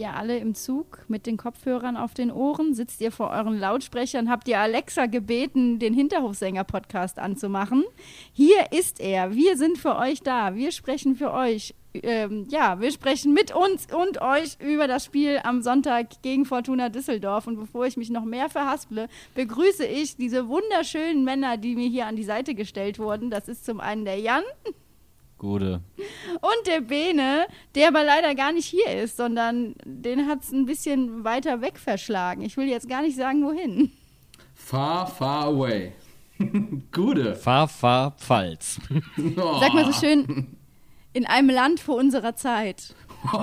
Ihr alle im Zug mit den Kopfhörern auf den Ohren? Sitzt ihr vor euren Lautsprechern? Habt ihr Alexa gebeten, den Hinterhofsänger-Podcast anzumachen? Hier ist er. Wir sind für euch da. Wir sprechen für euch. Ähm, ja, wir sprechen mit uns und euch über das Spiel am Sonntag gegen Fortuna Düsseldorf. Und bevor ich mich noch mehr verhasple, begrüße ich diese wunderschönen Männer, die mir hier an die Seite gestellt wurden. Das ist zum einen der Jan. Gute. Und der Bene, der aber leider gar nicht hier ist, sondern den hat es ein bisschen weiter weg verschlagen. Ich will jetzt gar nicht sagen, wohin. Far, far away. Gute. Fahr, fahr, Pfalz. Sag mal so schön, in einem Land vor unserer Zeit.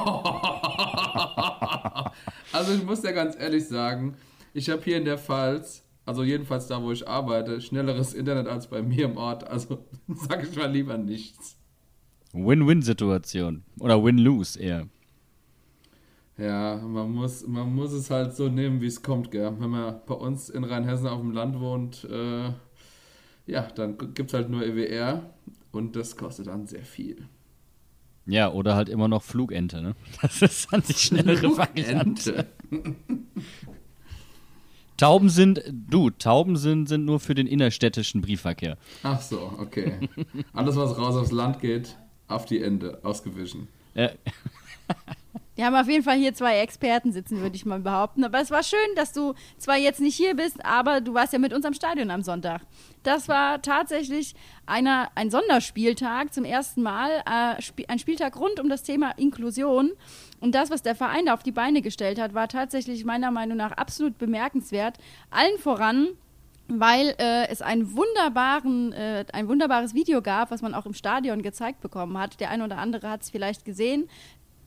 Also ich muss ja ganz ehrlich sagen, ich habe hier in der Pfalz, also jedenfalls da, wo ich arbeite, schnelleres Internet als bei mir im Ort. Also sage ich mal lieber nichts. Win-Win-Situation. Oder Win-Lose eher. Ja, man muss, man muss es halt so nehmen, wie es kommt, gell. Wenn man bei uns in Rheinhessen auf dem Land wohnt, äh, ja, dann gibt es halt nur EWR und das kostet dann sehr viel. Ja, oder halt immer noch Flugente, ne? Das ist dann die schnellere Variante. Tauben sind, du, Tauben sind, sind nur für den innerstädtischen Briefverkehr. Ach so, okay. Alles, was raus aufs Land geht, auf die Ende, ausgewichen. Äh, Wir haben auf jeden Fall hier zwei Experten sitzen, würde ich mal behaupten. Aber es war schön, dass du zwar jetzt nicht hier bist, aber du warst ja mit uns am Stadion am Sonntag. Das war tatsächlich einer, ein Sonderspieltag zum ersten Mal, äh, ein Spieltag rund um das Thema Inklusion. Und das, was der Verein da auf die Beine gestellt hat, war tatsächlich meiner Meinung nach absolut bemerkenswert. Allen voran weil äh, es einen wunderbaren, äh, ein wunderbares Video gab, was man auch im Stadion gezeigt bekommen hat. Der eine oder andere hat es vielleicht gesehen,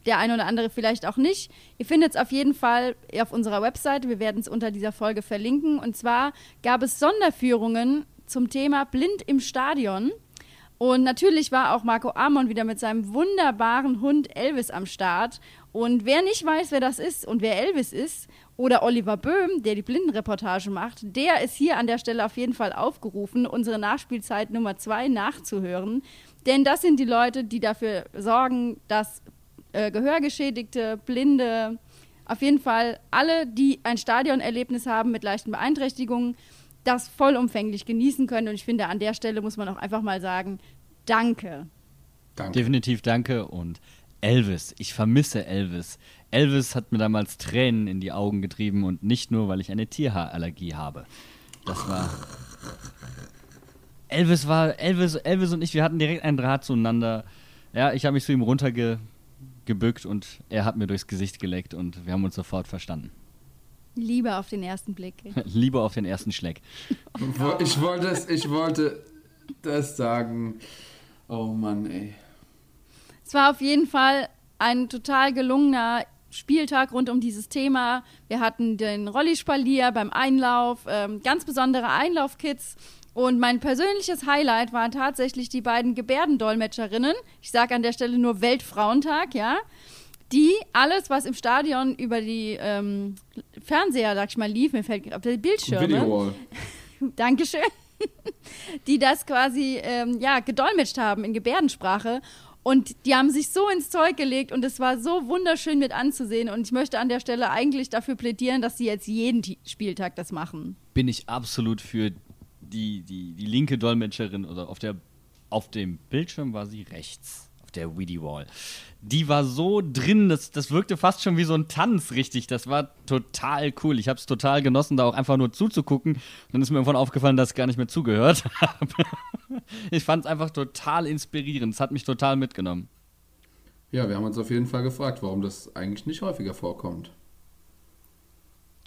der eine oder andere vielleicht auch nicht. Ihr findet es auf jeden Fall auf unserer Webseite. Wir werden es unter dieser Folge verlinken. Und zwar gab es Sonderführungen zum Thema Blind im Stadion. Und natürlich war auch Marco Amon wieder mit seinem wunderbaren Hund Elvis am Start. Und wer nicht weiß, wer das ist und wer Elvis ist, oder Oliver Böhm, der die Blindenreportage macht, der ist hier an der Stelle auf jeden Fall aufgerufen, unsere Nachspielzeit Nummer zwei nachzuhören. Denn das sind die Leute, die dafür sorgen, dass äh, Gehörgeschädigte, Blinde, auf jeden Fall alle, die ein Stadionerlebnis haben mit leichten Beeinträchtigungen, das vollumfänglich genießen können. Und ich finde, an der Stelle muss man auch einfach mal sagen, danke. Danke. definitiv danke. Und Elvis, ich vermisse Elvis. Elvis hat mir damals Tränen in die Augen getrieben und nicht nur, weil ich eine Tierhaarallergie habe. Das war. Elvis war, Elvis, Elvis und ich, wir hatten direkt einen Draht zueinander. Ja, ich habe mich zu ihm runtergebückt und er hat mir durchs Gesicht geleckt und wir haben uns sofort verstanden. Liebe auf den ersten Blick. Liebe auf den ersten Schleck. Ich wollte, es, ich wollte das sagen. Oh Mann, ey. Es war auf jeden Fall ein total gelungener Spieltag rund um dieses Thema. Wir hatten den Rollispalier beim Einlauf, ähm, ganz besondere Einlaufkits. Und mein persönliches Highlight waren tatsächlich die beiden Gebärdendolmetscherinnen. Ich sage an der Stelle nur Weltfrauentag, ja. Die alles, was im Stadion über die ähm, Fernseher, sag ich mal, lief, mir fällt auf die Bildschirme. Videowall. Dankeschön. Die das quasi ähm, ja, gedolmetscht haben in Gebärdensprache. Und die haben sich so ins Zeug gelegt und es war so wunderschön mit anzusehen. Und ich möchte an der Stelle eigentlich dafür plädieren, dass sie jetzt jeden Spieltag das machen. Bin ich absolut für die, die, die linke Dolmetscherin oder auf der auf dem Bildschirm war sie rechts. Auf auf der Weedy Wall. Die war so drin, das, das wirkte fast schon wie so ein Tanz, richtig. Das war total cool. Ich habe es total genossen, da auch einfach nur zuzugucken. Und dann ist mir irgendwann aufgefallen, dass ich gar nicht mehr zugehört habe. ich fand es einfach total inspirierend. Es hat mich total mitgenommen. Ja, wir haben uns auf jeden Fall gefragt, warum das eigentlich nicht häufiger vorkommt.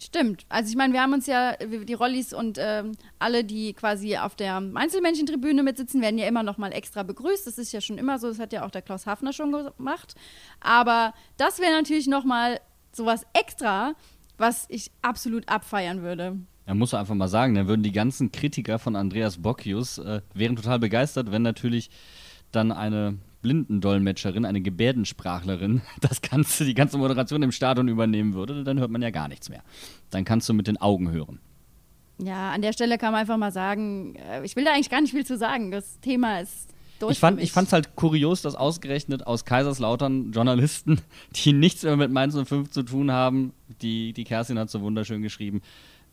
Stimmt. Also ich meine, wir haben uns ja, die Rollis und ähm, alle, die quasi auf der Einzelmännchentribüne mitsitzen, werden ja immer noch mal extra begrüßt. Das ist ja schon immer so, das hat ja auch der Klaus Hafner schon gemacht. Aber das wäre natürlich noch mal sowas extra, was ich absolut abfeiern würde. Ja, muss einfach mal sagen, dann würden die ganzen Kritiker von Andreas Bocchius äh, wären total begeistert, wenn natürlich dann eine Blindendolmetscherin, eine Gebärdensprachlerin, das Ganze, die ganze Moderation im Stadion übernehmen würde, dann hört man ja gar nichts mehr. Dann kannst du mit den Augen hören. Ja, an der Stelle kann man einfach mal sagen, äh, ich will da eigentlich gar nicht viel zu sagen. Das Thema ist durch. Ich fand es halt kurios, dass ausgerechnet aus Kaiserslautern Journalisten, die nichts mehr mit Mainz 05 zu tun haben, die, die Kerstin hat so wunderschön geschrieben,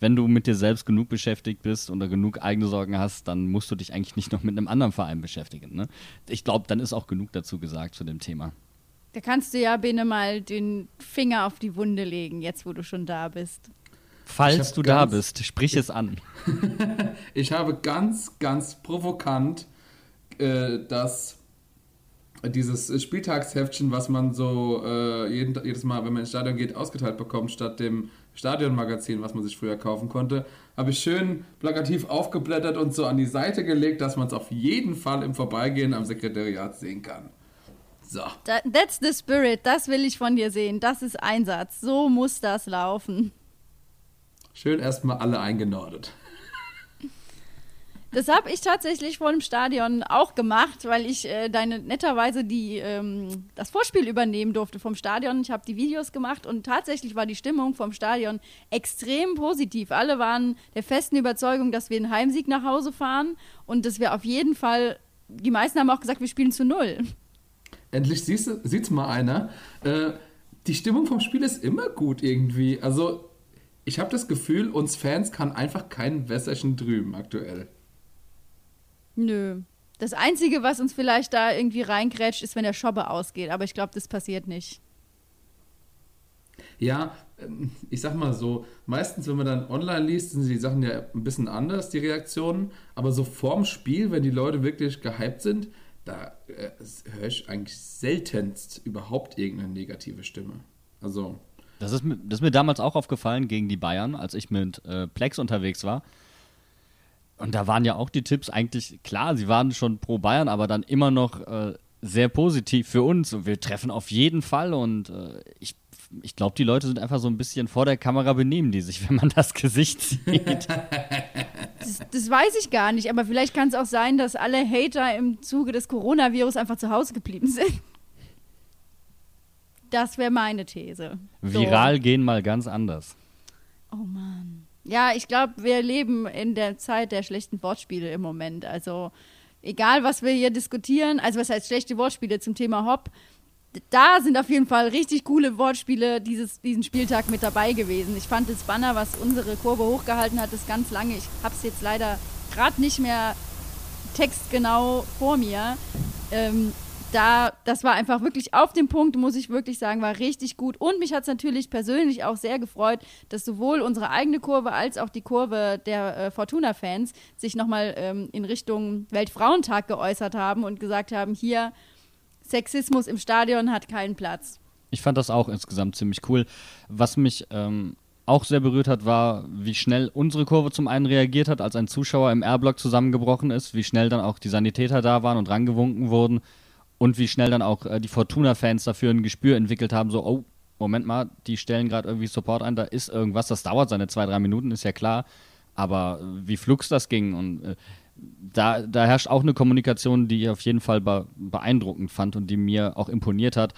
wenn du mit dir selbst genug beschäftigt bist oder genug eigene Sorgen hast, dann musst du dich eigentlich nicht noch mit einem anderen Verein beschäftigen. Ne? Ich glaube, dann ist auch genug dazu gesagt zu dem Thema. Da kannst du ja, Bene, mal den Finger auf die Wunde legen, jetzt wo du schon da bist. Falls du da bist, sprich es an. ich habe ganz, ganz provokant äh, das dieses Spieltagsheftchen, was man so äh, jeden, jedes Mal, wenn man ins Stadion geht, ausgeteilt bekommt, statt dem Stadionmagazin, was man sich früher kaufen konnte, habe ich schön plakativ aufgeblättert und so an die Seite gelegt, dass man es auf jeden Fall im Vorbeigehen am Sekretariat sehen kann. So. That's the spirit, das will ich von dir sehen. Das ist Einsatz. So muss das laufen. Schön erstmal alle eingenordet. Das habe ich tatsächlich vor dem Stadion auch gemacht, weil ich äh, deine netterweise die, ähm, das Vorspiel übernehmen durfte vom Stadion. Ich habe die Videos gemacht und tatsächlich war die Stimmung vom Stadion extrem positiv. Alle waren der festen Überzeugung, dass wir einen Heimsieg nach Hause fahren und dass wir auf jeden Fall, die meisten haben auch gesagt, wir spielen zu null. Endlich sieht es mal einer. Äh, die Stimmung vom Spiel ist immer gut irgendwie. Also ich habe das Gefühl, uns Fans kann einfach kein Wässerchen drüben aktuell. Nö. Das Einzige, was uns vielleicht da irgendwie reingrätscht, ist, wenn der Schobbe ausgeht. Aber ich glaube, das passiert nicht. Ja, ähm, ich sag mal so, meistens, wenn man dann online liest, sind die Sachen ja ein bisschen anders, die Reaktionen. Aber so vorm Spiel, wenn die Leute wirklich gehypt sind, da äh, höre ich eigentlich seltenst überhaupt irgendeine negative Stimme. Also. Das ist, mir, das ist mir damals auch aufgefallen gegen die Bayern, als ich mit äh, Plex unterwegs war. Und da waren ja auch die Tipps eigentlich klar, sie waren schon pro Bayern, aber dann immer noch äh, sehr positiv für uns. Und wir treffen auf jeden Fall. Und äh, ich, ich glaube, die Leute sind einfach so ein bisschen vor der Kamera benehmen die sich, wenn man das Gesicht sieht. Das, das weiß ich gar nicht, aber vielleicht kann es auch sein, dass alle Hater im Zuge des Coronavirus einfach zu Hause geblieben sind. Das wäre meine These. Viral so. gehen mal ganz anders. Oh Mann. Ja, ich glaube, wir leben in der Zeit der schlechten Wortspiele im Moment. Also egal, was wir hier diskutieren, also was heißt schlechte Wortspiele zum Thema Hop, da sind auf jeden Fall richtig coole Wortspiele dieses, diesen Spieltag mit dabei gewesen. Ich fand das Banner, was unsere Kurve hochgehalten hat, ist ganz lange. Ich habe es jetzt leider gerade nicht mehr textgenau vor mir. Ähm, da, das war einfach wirklich auf dem Punkt, muss ich wirklich sagen, war richtig gut. Und mich hat es natürlich persönlich auch sehr gefreut, dass sowohl unsere eigene Kurve als auch die Kurve der äh, Fortuna-Fans sich nochmal ähm, in Richtung Weltfrauentag geäußert haben und gesagt haben, hier, Sexismus im Stadion hat keinen Platz. Ich fand das auch insgesamt ziemlich cool. Was mich ähm, auch sehr berührt hat, war, wie schnell unsere Kurve zum einen reagiert hat, als ein Zuschauer im R-Block zusammengebrochen ist, wie schnell dann auch die Sanitäter da waren und rangewunken wurden und wie schnell dann auch äh, die Fortuna-Fans dafür ein Gespür entwickelt haben, so, oh, Moment mal, die stellen gerade irgendwie Support ein, da ist irgendwas, das dauert seine zwei, drei Minuten, ist ja klar, aber wie flux das ging und äh, da, da herrscht auch eine Kommunikation, die ich auf jeden Fall be beeindruckend fand und die mir auch imponiert hat.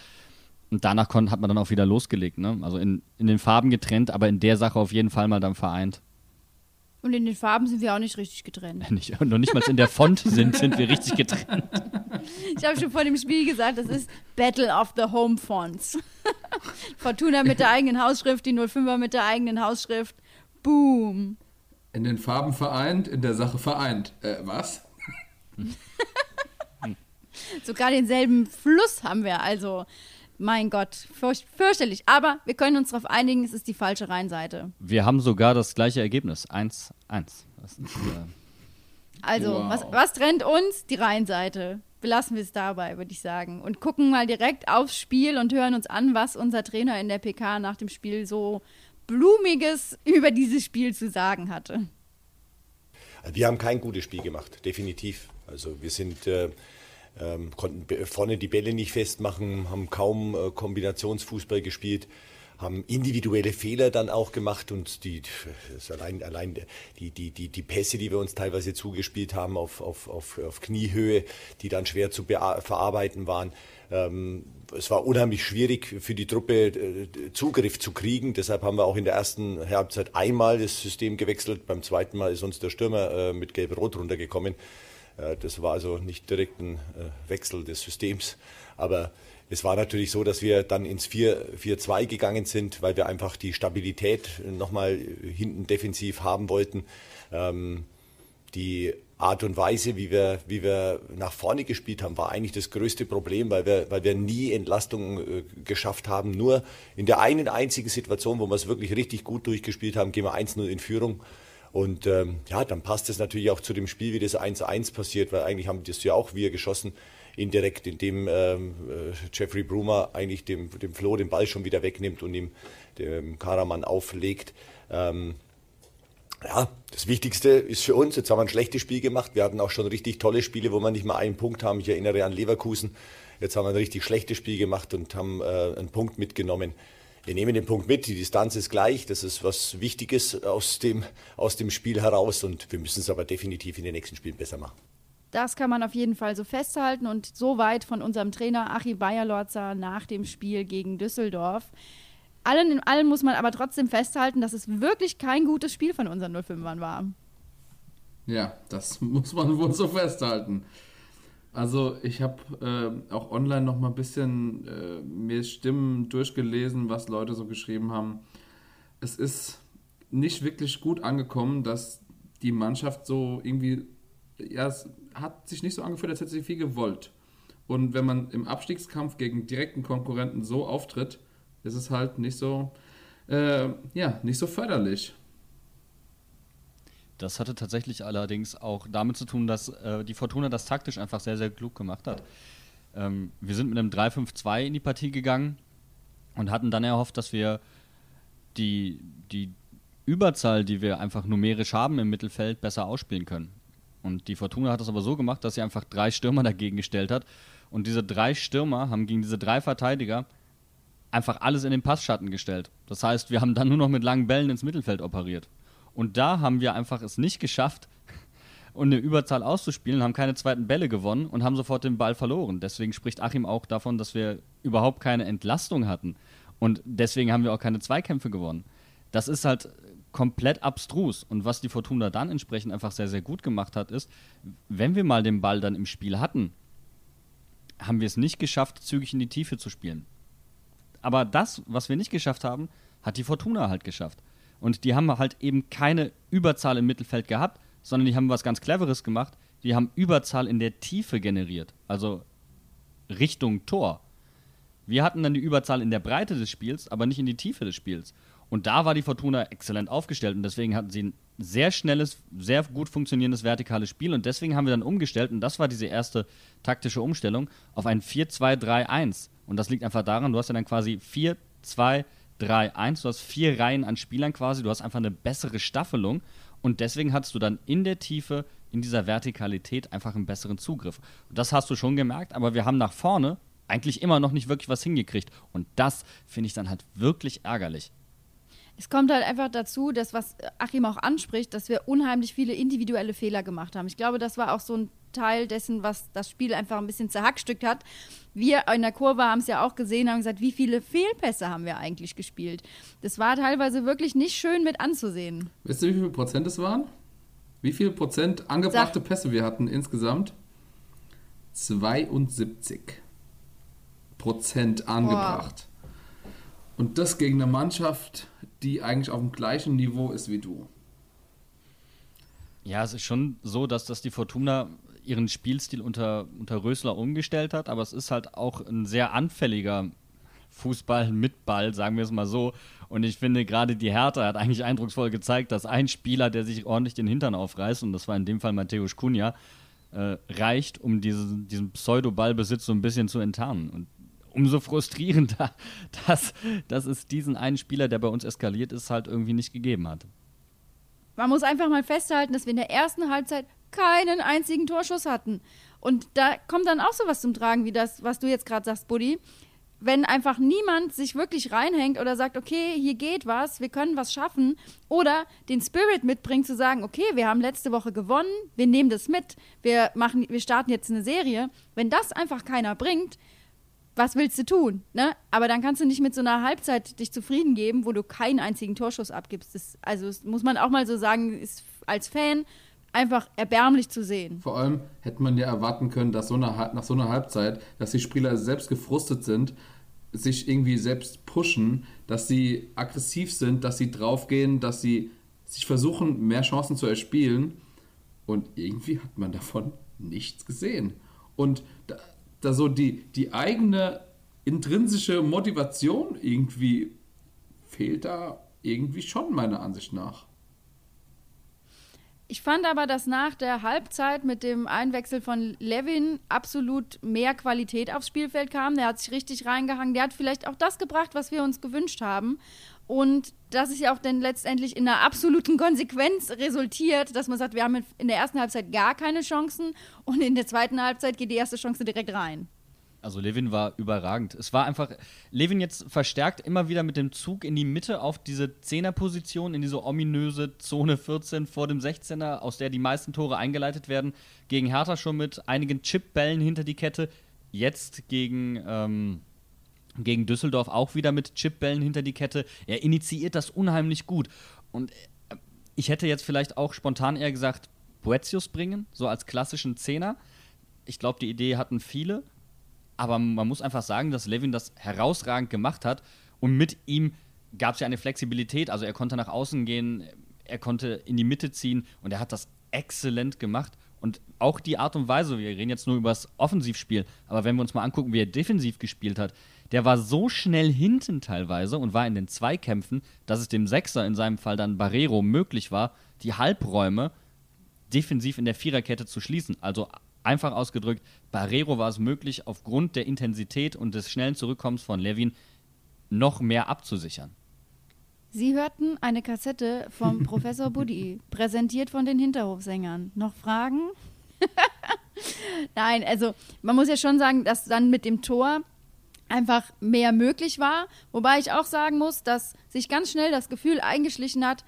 Und danach hat man dann auch wieder losgelegt, ne? Also in, in den Farben getrennt, aber in der Sache auf jeden Fall mal dann vereint. Und in den Farben sind wir auch nicht richtig getrennt. Nicht, noch nicht mal in der Font sind, sind wir richtig getrennt. Ich habe schon vor dem Spiel gesagt, das ist Battle of the Home Fonts. Fortuna mit der eigenen Hausschrift, die 05er mit der eigenen Hausschrift. Boom. In den Farben vereint, in der Sache vereint. Äh, was? Sogar denselben Fluss haben wir. Also, mein Gott, fürch fürchterlich. Aber wir können uns darauf einigen, es ist die falsche Rheinseite. Wir haben sogar das gleiche Ergebnis. 1-1. Das ist, äh, Also, Wow. was, was trennt uns? Die Rheinseite. Belassen wir es dabei, würde ich sagen. Und gucken mal direkt aufs Spiel und hören uns an, was unser Trainer in der PK nach dem Spiel so Blumiges über dieses Spiel zu sagen hatte. Wir haben kein gutes Spiel gemacht, definitiv. Also wir sind äh, ähm, konnten vorne die Bälle nicht festmachen, haben kaum äh, Kombinationsfußball gespielt, haben individuelle Fehler dann auch gemacht und die allein allein die die die die Pässe, die wir uns teilweise zugespielt haben auf auf auf, auf Kniehöhe, die dann schwer zu verarbeiten waren. Ähm, es war unheimlich schwierig für die Truppe äh, Zugriff zu kriegen. Deshalb haben wir auch in der ersten Halbzeit einmal das System gewechselt. Beim zweiten Mal ist uns der Stürmer äh, mit Gelb-Rot runtergekommen. Äh, Das war also nicht direkt ein äh, Wechsel des Systems. Aber es war natürlich so, dass wir dann ins 4-2 gegangen sind, weil wir einfach die Stabilität nochmal hinten defensiv haben wollten. Ähm, die Art und Weise, wie wir, wie wir nach vorne gespielt haben, war eigentlich das größte Problem, weil wir, weil wir nie Entlastung äh, geschafft haben. Nur in der einen einzigen Situation, wo wir es wirklich richtig gut durchgespielt haben, gehen wir 1-0 in Führung. Und ähm, ja, dann passt es natürlich auch zu dem Spiel, wie das 1-1 passiert, weil eigentlich haben das ja auch wir geschossen, indirekt, indem ähm, äh, Jeffrey Brumer eigentlich dem, dem Flo den Ball schon wieder wegnimmt und ihm dem Karaman auflegt. Ähm, ja, das Wichtigste ist für uns, jetzt haben wir ein schlechtes Spiel gemacht. Wir hatten auch schon richtig tolle Spiele, wo wir nicht mal einen Punkt haben. Ich erinnere an Leverkusen. Jetzt haben wir ein richtig schlechtes Spiel gemacht und haben äh, einen Punkt mitgenommen. Wir nehmen den Punkt mit, die Distanz ist gleich, das ist was Wichtiges aus dem, aus dem Spiel heraus und wir müssen es aber definitiv in den nächsten Spielen besser machen. Das kann man auf jeden Fall so festhalten und soweit von unserem Trainer Achim Bayerlorzer nach dem Spiel gegen Düsseldorf. Allen in allem muss man aber trotzdem festhalten, dass es wirklich kein gutes Spiel von unseren 05ern war. Ja, das muss man wohl so festhalten. Also ich habe äh, auch online noch mal ein bisschen äh, mir Stimmen durchgelesen, was Leute so geschrieben haben. Es ist nicht wirklich gut angekommen, dass die Mannschaft so irgendwie, ja, es hat sich nicht so angefühlt, als hätte sie viel gewollt. Und wenn man im Abstiegskampf gegen direkten Konkurrenten so auftritt, ist es halt nicht so, äh, ja, nicht so förderlich. Das hatte tatsächlich allerdings auch damit zu tun, dass äh, die Fortuna das taktisch einfach sehr, sehr klug gemacht hat. Ähm, wir sind mit einem 3-5-2 in die Partie gegangen und hatten dann erhofft, dass wir die, die Überzahl, die wir einfach numerisch haben im Mittelfeld, besser ausspielen können. Und die Fortuna hat das aber so gemacht, dass sie einfach drei Stürmer dagegen gestellt hat. Und diese drei Stürmer haben gegen diese drei Verteidiger einfach alles in den Passschatten gestellt. Das heißt, wir haben dann nur noch mit langen Bällen ins Mittelfeld operiert. Und da haben wir einfach es nicht geschafft, eine Überzahl auszuspielen, haben keine zweiten Bälle gewonnen und haben sofort den Ball verloren. Deswegen spricht Achim auch davon, dass wir überhaupt keine Entlastung hatten. Und deswegen haben wir auch keine Zweikämpfe gewonnen. Das ist halt komplett abstrus. Und was die Fortuna dann entsprechend einfach sehr, sehr gut gemacht hat, ist, wenn wir mal den Ball dann im Spiel hatten, haben wir es nicht geschafft, zügig in die Tiefe zu spielen. Aber das, was wir nicht geschafft haben, hat die Fortuna halt geschafft. Und die haben halt eben keine Überzahl im Mittelfeld gehabt, sondern die haben was ganz Cleveres gemacht. Die haben Überzahl in der Tiefe generiert, also Richtung Tor. Wir hatten dann die Überzahl in der Breite des Spiels, aber nicht in die Tiefe des Spiels. Und da war die Fortuna exzellent aufgestellt und deswegen hatten sie ein sehr schnelles, sehr gut funktionierendes vertikales Spiel und deswegen haben wir dann umgestellt und das war diese erste taktische Umstellung auf ein 4-2-3-1. Und das liegt einfach daran, du hast ja dann quasi 4-2-3-1, du hast vier Reihen an Spielern quasi, du hast einfach eine bessere Staffelung und deswegen hattest du dann in der Tiefe, in dieser Vertikalität einfach einen besseren Zugriff. Und das hast du schon gemerkt, aber wir haben nach vorne eigentlich immer noch nicht wirklich was hingekriegt. Und das finde ich dann halt wirklich ärgerlich. Es kommt halt einfach dazu, dass was Achim auch anspricht, dass wir unheimlich viele individuelle Fehler gemacht haben. Ich glaube, das war auch so ein Teil dessen, was das Spiel einfach ein bisschen zerhackstückt hat. Wir in der Kurve haben es ja auch gesehen, haben gesagt, wie viele Fehlpässe haben wir eigentlich gespielt. Das war teilweise wirklich nicht schön mit anzusehen. Wisst ihr, wie viel Prozent es waren? Wie viel Prozent angebrachte Sag. Pässe wir hatten insgesamt? 72 Prozent angebracht. Und das gegen eine Mannschaft, die eigentlich auf dem gleichen Niveau ist wie du. Ja, es ist schon so, dass das die Fortuna ihren Spielstil unter, unter Rösler umgestellt hat, aber es ist halt auch ein sehr anfälliger Fußball mit Ball, sagen wir es mal so. Und ich finde, gerade die Hertha hat eigentlich eindrucksvoll gezeigt, dass ein Spieler, der sich ordentlich den Hintern aufreißt, und das war in dem Fall Matthäus Kunja, äh, reicht, um diese, diesen Pseudo-Ballbesitz so ein bisschen zu enttarnen. Und umso frustrierender, dass, dass es diesen einen Spieler, der bei uns eskaliert ist, halt irgendwie nicht gegeben hat. Man muss einfach mal festhalten, dass wir in der ersten Halbzeit keinen einzigen Torschuss hatten. Und da kommt dann auch sowas zum Tragen, wie das, was du jetzt gerade sagst, Buddy. Wenn einfach niemand sich wirklich reinhängt oder sagt, okay, hier geht was, wir können was schaffen, oder den Spirit mitbringt zu sagen, okay, wir haben letzte Woche gewonnen, wir nehmen das mit, wir machen, wir starten jetzt eine Serie. Wenn das einfach keiner bringt, was willst du tun? Ne? Aber dann kannst du nicht mit so einer Halbzeit dich zufrieden geben, wo du keinen einzigen Torschuss abgibst. Das, also das muss man auch mal so sagen, ist als Fan einfach erbärmlich zu sehen. Vor allem hätte man ja erwarten können, dass so eine, nach so einer Halbzeit, dass die Spieler selbst gefrustet sind, sich irgendwie selbst pushen, dass sie aggressiv sind, dass sie draufgehen, dass sie sich versuchen, mehr Chancen zu erspielen. Und irgendwie hat man davon nichts gesehen. Und da, da so die, die eigene intrinsische Motivation irgendwie fehlt da irgendwie schon meiner Ansicht nach. Ich fand aber, dass nach der Halbzeit mit dem Einwechsel von Levin absolut mehr Qualität aufs Spielfeld kam. Der hat sich richtig reingehangen. Der hat vielleicht auch das gebracht, was wir uns gewünscht haben. Und das ist ja auch dann letztendlich in einer absoluten Konsequenz resultiert, dass man sagt, wir haben in der ersten Halbzeit gar keine Chancen und in der zweiten Halbzeit geht die erste Chance direkt rein. Also Levin war überragend. Es war einfach, Levin jetzt verstärkt immer wieder mit dem Zug in die Mitte auf diese Zehnerposition, in diese ominöse Zone 14 vor dem 16er, aus der die meisten Tore eingeleitet werden. Gegen Hertha schon mit einigen Chipbällen hinter die Kette. Jetzt gegen, ähm, gegen Düsseldorf auch wieder mit Chipbällen hinter die Kette. Er initiiert das unheimlich gut. Und äh, ich hätte jetzt vielleicht auch spontan eher gesagt, Boetius bringen, so als klassischen Zehner. Ich glaube, die Idee hatten viele aber man muss einfach sagen, dass Levin das herausragend gemacht hat und mit ihm gab es ja eine Flexibilität. Also er konnte nach außen gehen, er konnte in die Mitte ziehen und er hat das exzellent gemacht. Und auch die Art und Weise, wir reden jetzt nur über das Offensivspiel, aber wenn wir uns mal angucken, wie er defensiv gespielt hat, der war so schnell hinten teilweise und war in den Zweikämpfen, dass es dem Sechser, in seinem Fall dann Barrero, möglich war, die Halbräume defensiv in der Viererkette zu schließen. Also Einfach ausgedrückt, Barrero war es möglich, aufgrund der Intensität und des schnellen Zurückkommens von Levin noch mehr abzusichern. Sie hörten eine Kassette vom Professor Buddy, präsentiert von den Hinterhofsängern. Noch Fragen? Nein, also man muss ja schon sagen, dass dann mit dem Tor einfach mehr möglich war. Wobei ich auch sagen muss, dass sich ganz schnell das Gefühl eingeschlichen hat.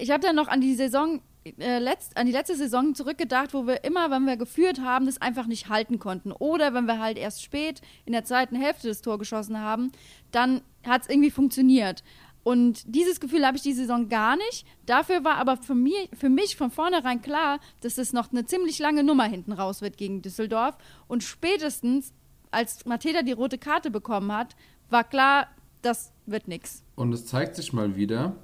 Ich habe dann noch an die Saison äh, letzt, an die letzte Saison zurückgedacht, wo wir immer, wenn wir geführt haben, das einfach nicht halten konnten. Oder wenn wir halt erst spät in der zweiten Hälfte das Tor geschossen haben, dann hat es irgendwie funktioniert. Und dieses Gefühl habe ich die Saison gar nicht. Dafür war aber für, mir, für mich von vornherein klar, dass es noch eine ziemlich lange Nummer hinten raus wird gegen Düsseldorf. Und spätestens, als Mateta die rote Karte bekommen hat, war klar, das wird nichts. Und es zeigt sich mal wieder,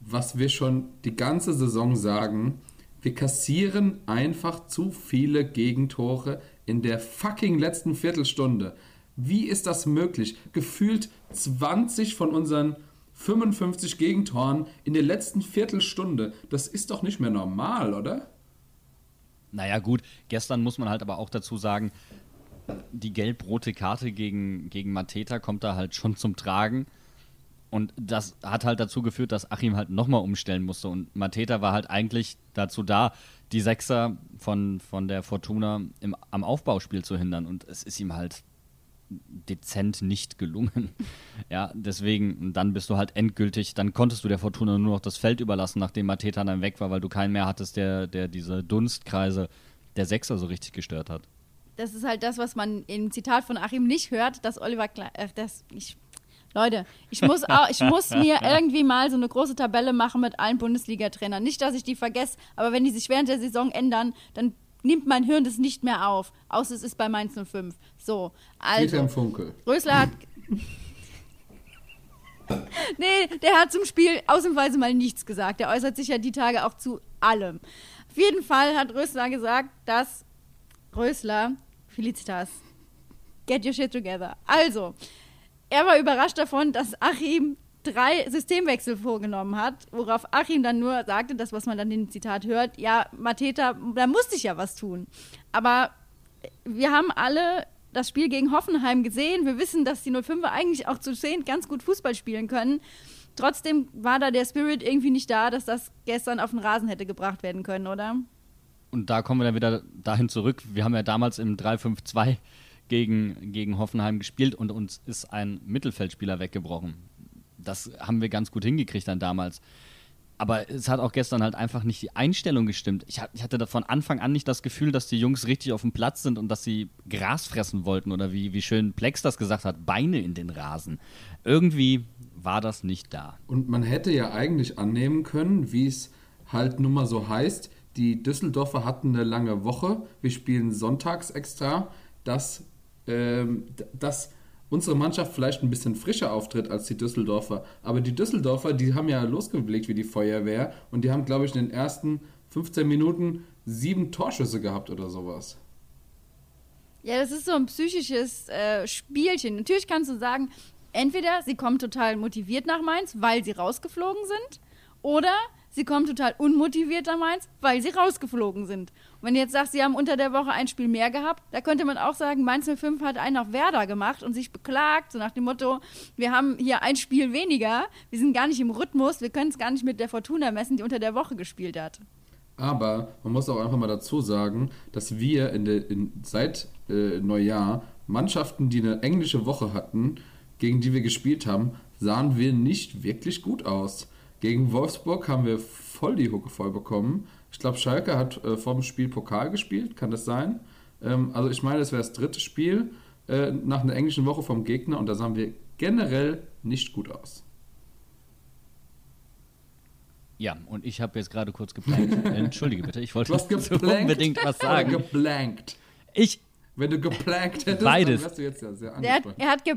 was wir schon die ganze Saison sagen. Wir kassieren einfach zu viele Gegentore in der fucking letzten Viertelstunde. Wie ist das möglich? Gefühlt 20 von unseren 55 Gegentoren in der letzten Viertelstunde. Das ist doch nicht mehr normal, oder? Naja, gut, gestern muss man halt aber auch dazu sagen, die gelb-rote Karte gegen, gegen Mateta kommt da halt schon zum Tragen. Und das hat halt dazu geführt, dass Achim halt nochmal umstellen musste. Und Mateta war halt eigentlich dazu da, die Sechser von, von der Fortuna im, am Aufbauspiel zu hindern. Und es ist ihm halt dezent nicht gelungen. ja, deswegen, dann bist du halt endgültig, dann konntest du der Fortuna nur noch das Feld überlassen, nachdem Mateta dann weg war, weil du keinen mehr hattest, der, der diese Dunstkreise der Sechser so richtig gestört hat. Das ist halt das, was man im Zitat von Achim nicht hört, dass Oliver Kle äh, das, ich Leute, ich muss, auch, ich muss mir irgendwie mal so eine große Tabelle machen mit allen Bundesliga-Trainern. Nicht, dass ich die vergesse, aber wenn die sich während der Saison ändern, dann nimmt mein Hirn das nicht mehr auf. Außer es ist bei Mainz 05. So, also. Funkel. Rösler hat. nee, der hat zum Spiel ausnahmsweise mal nichts gesagt. Der äußert sich ja die Tage auch zu allem. Auf jeden Fall hat Rösler gesagt, dass Rösler, Felicitas, get your shit together. Also, er war überrascht davon, dass Achim drei Systemwechsel vorgenommen hat, worauf Achim dann nur sagte, das, was man dann in dem Zitat hört, ja, Mateta, da musste ich ja was tun. Aber wir haben alle das Spiel gegen Hoffenheim gesehen. Wir wissen, dass die 05er eigentlich auch zu sehen ganz gut Fußball spielen können. Trotzdem war da der Spirit irgendwie nicht da, dass das gestern auf den Rasen hätte gebracht werden können, oder? Und da kommen wir dann wieder dahin zurück. Wir haben ja damals im 3-5-2 gegen, gegen Hoffenheim gespielt und uns ist ein Mittelfeldspieler weggebrochen. Das haben wir ganz gut hingekriegt dann damals. Aber es hat auch gestern halt einfach nicht die Einstellung gestimmt. Ich, hatte da von Anfang an nicht das Gefühl, dass die Jungs richtig auf dem Platz sind und dass sie Gras fressen wollten oder wie, wie schön Plex das gesagt hat, Beine in den Rasen. Irgendwie war das nicht da. Und man hätte ja eigentlich annehmen können, wie es halt nun mal so heißt, die Düsseldorfer hatten eine lange Woche, wir spielen sonntags extra, dass, dass unsere Mannschaft vielleicht ein bisschen frischer auftritt als die Düsseldorfer. Aber die Düsseldorfer, die haben ja losgeblickt wie die Feuerwehr und die haben, glaube ich, in den ersten 15 Minuten sieben Torschüsse gehabt oder sowas. Ja, das ist so ein psychisches äh, Spielchen. Natürlich kannst du sagen, entweder sie kommen total motiviert nach Mainz, weil sie rausgeflogen sind, oder sie kommen total unmotiviert nach Mainz, weil sie rausgeflogen sind. Und wenn du jetzt sagst, sie haben unter der Woche ein Spiel mehr gehabt, da könnte man auch sagen, Mainz 05 hat einen auf Werder gemacht und sich beklagt, so nach dem Motto, wir haben hier ein Spiel weniger, wir sind gar nicht im Rhythmus, wir können es gar nicht mit der Fortuna messen, die unter der Woche gespielt hat. Aber man muss auch einfach mal dazu sagen, dass wir in de, in, seit äh, Neujahr Mannschaften, die eine englische Woche hatten, gegen die wir gespielt haben, sahen wir nicht wirklich gut aus. Gegen Wolfsburg haben wir voll die Hucke voll bekommen. Ich glaube, Schalke hat äh, vor dem Spiel Pokal gespielt, kann das sein? Ähm, also ich meine, das wäre das dritte Spiel äh, nach einer englischen Woche vom Gegner und da sahen wir generell nicht gut aus. Ja, und ich habe jetzt gerade kurz geplankt. Entschuldige bitte, ich wollte unbedingt was sagen. Geblankt. Ich. Wenn du geplankt hättest, Beides. dann wärst du jetzt ja sehr er hat, er hat ge,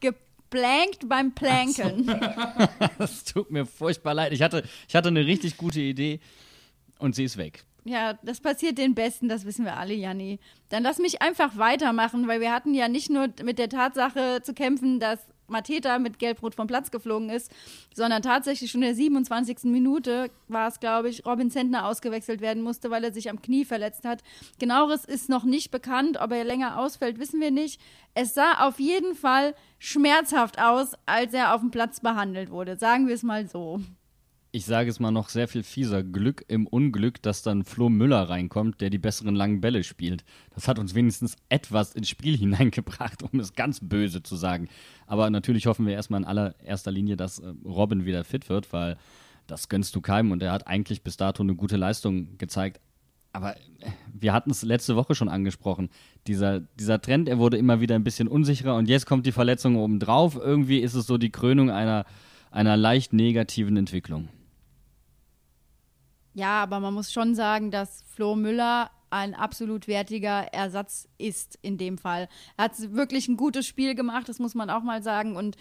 ge blankt beim Planken. das tut mir furchtbar leid. Ich hatte, ich hatte eine richtig gute Idee und sie ist weg. Ja, das passiert den Besten, das wissen wir alle, Janni. Dann lass mich einfach weitermachen, weil wir hatten ja nicht nur mit der Tatsache zu kämpfen, dass Mateta mit Gelbrot vom Platz geflogen ist, sondern tatsächlich schon in der 27. Minute war es, glaube ich, Robin Zentner ausgewechselt werden musste, weil er sich am Knie verletzt hat. Genaueres ist noch nicht bekannt, ob er länger ausfällt, wissen wir nicht. Es sah auf jeden Fall schmerzhaft aus, als er auf dem Platz behandelt wurde, sagen wir es mal so ich sage es mal noch sehr viel fieser, Glück im Unglück, dass dann Flo Müller reinkommt, der die besseren langen Bälle spielt. Das hat uns wenigstens etwas ins Spiel hineingebracht, um es ganz böse zu sagen. Aber natürlich hoffen wir erstmal in allererster Linie, dass äh, Robin wieder fit wird, weil das gönnst du keinem und er hat eigentlich bis dato eine gute Leistung gezeigt. Aber äh, wir hatten es letzte Woche schon angesprochen. Dieser, dieser Trend, er wurde immer wieder ein bisschen unsicherer und jetzt kommt die Verletzung obendrauf. Irgendwie ist es so die Krönung einer, einer leicht negativen Entwicklung. Ja, aber man muss schon sagen, dass Flo Müller ein absolut wertiger Ersatz ist in dem Fall. Er hat wirklich ein gutes Spiel gemacht, das muss man auch mal sagen. Und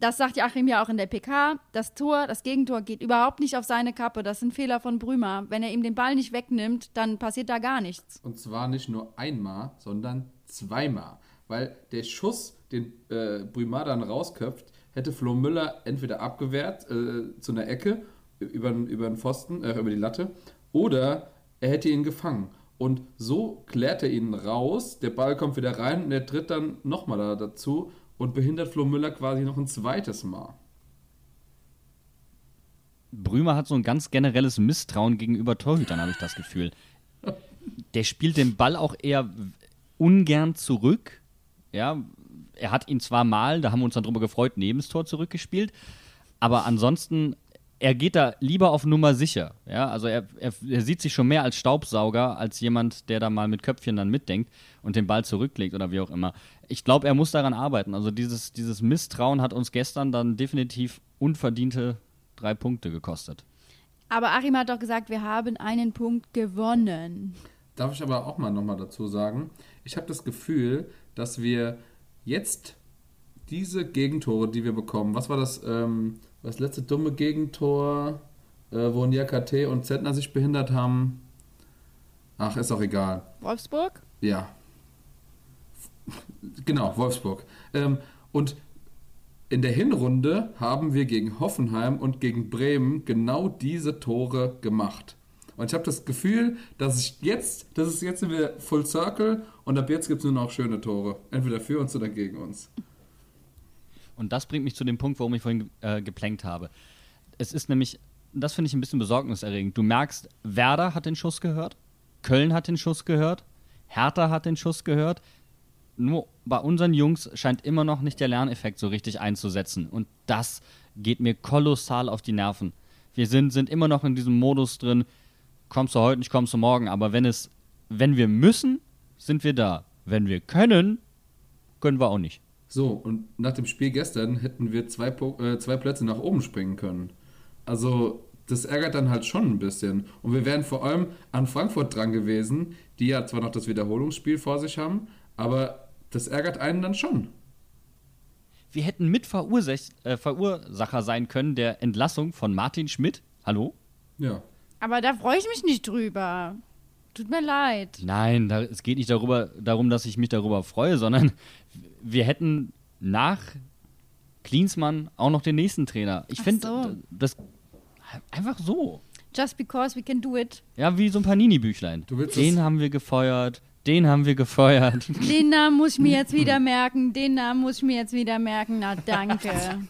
das sagt Joachim ja auch in der PK. Das Tor, das Gegentor geht überhaupt nicht auf seine Kappe. Das sind Fehler von Brümer. Wenn er ihm den Ball nicht wegnimmt, dann passiert da gar nichts. Und zwar nicht nur einmal, sondern zweimal. Weil der Schuss, den äh, Brümer dann rausköpft, hätte Flo Müller entweder abgewehrt äh, zu einer Ecke über, über den Pfosten, äh, über die Latte, oder er hätte ihn gefangen. Und so klärt er ihn raus, der Ball kommt wieder rein und er tritt dann nochmal da, dazu und behindert Flo Müller quasi noch ein zweites Mal. Brümer hat so ein ganz generelles Misstrauen gegenüber Torhütern, habe ich das Gefühl. Der spielt den Ball auch eher ungern zurück. Ja, er hat ihn zwar mal, da haben wir uns dann drüber gefreut, neben das Tor zurückgespielt, aber ansonsten er geht da lieber auf Nummer sicher. Ja, also er, er, er, sieht sich schon mehr als Staubsauger, als jemand, der da mal mit Köpfchen dann mitdenkt und den Ball zurücklegt oder wie auch immer. Ich glaube, er muss daran arbeiten. Also dieses, dieses Misstrauen hat uns gestern dann definitiv unverdiente drei Punkte gekostet. Aber Achim hat doch gesagt, wir haben einen Punkt gewonnen. Darf ich aber auch mal nochmal dazu sagen, ich habe das Gefühl, dass wir jetzt diese Gegentore, die wir bekommen, was war das, ähm, das letzte dumme Gegentor, äh, wo Niakate und Zentner sich behindert haben. Ach, ist auch egal. Wolfsburg? Ja. Genau, Wolfsburg. Ähm, und in der Hinrunde haben wir gegen Hoffenheim und gegen Bremen genau diese Tore gemacht. Und ich habe das Gefühl, dass ich jetzt, das ist jetzt sind wir Full Circle und ab jetzt gibt es nur noch schöne Tore. Entweder für uns oder gegen uns. Und das bringt mich zu dem Punkt, warum ich vorhin äh, geplänkt habe. Es ist nämlich, das finde ich ein bisschen besorgniserregend. Du merkst, Werder hat den Schuss gehört, Köln hat den Schuss gehört, Hertha hat den Schuss gehört. Nur bei unseren Jungs scheint immer noch nicht der Lerneffekt so richtig einzusetzen. Und das geht mir kolossal auf die Nerven. Wir sind, sind immer noch in diesem Modus drin, kommst du heute nicht, kommst du morgen. Aber wenn es, wenn wir müssen, sind wir da. Wenn wir können, können wir auch nicht. So, und nach dem Spiel gestern hätten wir zwei, Po- äh, zwei Plätze nach oben springen können. Also, das ärgert dann halt schon ein bisschen. Und wir wären vor allem an Frankfurt dran gewesen, die ja zwar noch das Wiederholungsspiel vor sich haben, aber das ärgert einen dann schon. Wir hätten mit Verursach äh, Verursacher sein können der Entlassung von Martin Schmidt. Hallo? Ja. Aber da freue ich mich nicht drüber. Tut mir leid. Nein, da, es geht nicht darüber, darum, dass ich mich darüber freue, sondern wir hätten nach Klinsmann auch noch den nächsten Trainer. Ich finde so. das einfach so. Just because we can do it. Ja, wie so ein Panini-Büchlein. Den haben wir gefeuert, den haben wir gefeuert. Den Namen muss ich mir jetzt wieder merken. Den Namen muss ich mir jetzt wieder merken. Na, danke.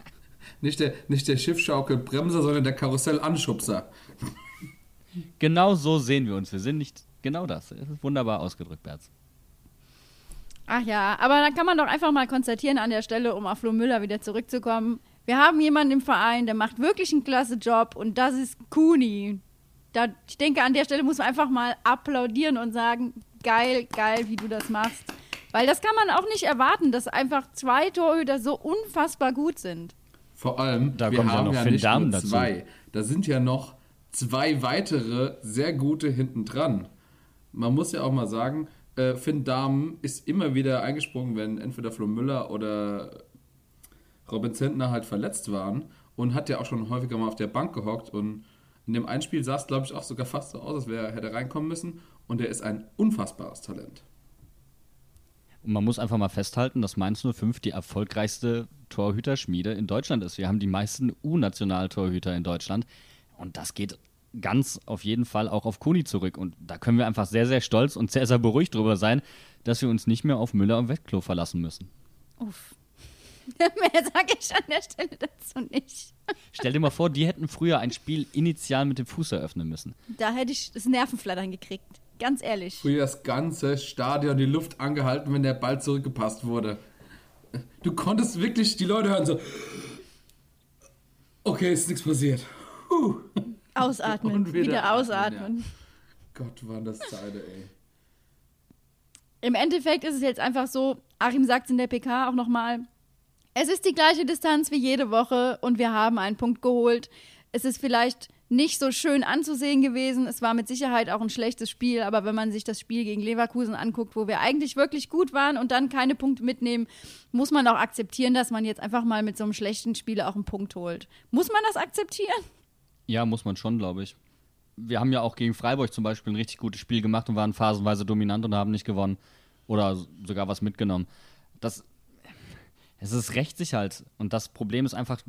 Nicht der, nicht der Schiffschaukelbremser, sondern der Karussellanschubser. genau so sehen wir uns. Wir sind nicht genau das. Das ist wunderbar ausgedrückt, Berz. Ach ja, aber dann kann man doch einfach mal konstatieren an der Stelle, um auf Flo Müller wieder zurückzukommen. Wir haben jemanden im Verein, der macht wirklich einen klasse Job und das ist Kuni. Da, ich denke, an der Stelle muss man einfach mal applaudieren und sagen, geil, geil, wie du das machst. Weil das kann man auch nicht erwarten, dass einfach zwei Torhüter so unfassbar gut sind. Vor allem, Da wir kommt ja haben noch ja nicht nur dazu. zwei. Da sind ja noch zwei weitere sehr gute hinten dran. Man muss ja auch mal sagen, äh, Finn Dahm ist immer wieder eingesprungen, wenn entweder Flo Müller oder Robin Zentner halt verletzt waren und hat ja auch schon häufiger mal auf der Bank gehockt und in dem Einspiel sah es, glaube ich, auch sogar fast so aus, als wäre er hätte reinkommen müssen und er ist ein unfassbares Talent. Und man muss einfach mal festhalten, dass Mainz 05 die erfolgreichste Torhüterschmiede in Deutschland ist. Wir haben die meisten U-Nationaltorhüter in Deutschland. Und das geht ganz auf jeden Fall auch auf Kuni zurück. Und da können wir einfach sehr, sehr stolz und sehr, sehr beruhigt drüber sein, dass wir uns nicht mehr auf Müller und Wettklo verlassen müssen. Uff. Mehr sage ich an der Stelle dazu nicht. Stell dir mal vor, die hätten früher ein Spiel initial mit dem Fuß eröffnen müssen. Da hätte ich das Nervenflattern gekriegt. Ganz ehrlich. Früher das ganze Stadion die Luft angehalten, wenn der Ball zurückgepasst wurde. Du konntest wirklich die Leute hören so. Okay, ist nichts passiert. Puh. Ausatmen. Und wieder, wieder ausatmen. atmen, Gott, waren das Zeiten, ey. Im Endeffekt ist es jetzt einfach so, Achim sagt es in der PK auch nochmal, es ist die gleiche Distanz wie jede Woche und wir haben einen Punkt geholt. Es ist vielleicht nicht so schön anzusehen gewesen. Es war mit Sicherheit auch ein schlechtes Spiel, aber wenn man sich das Spiel gegen Leverkusen anguckt, wo wir eigentlich wirklich gut waren und dann keine Punkte mitnehmen, muss man auch akzeptieren, dass man jetzt einfach mal mit so einem schlechten Spiel auch einen Punkt holt. Muss man das akzeptieren? Ja, muss man schon, glaube ich. Wir haben ja auch gegen Freiburg zum Beispiel ein richtig gutes Spiel gemacht und waren phasenweise dominant und haben nicht gewonnen. Oder sogar was mitgenommen. Das, es ist rächt halt. Und das Problem ist einfach,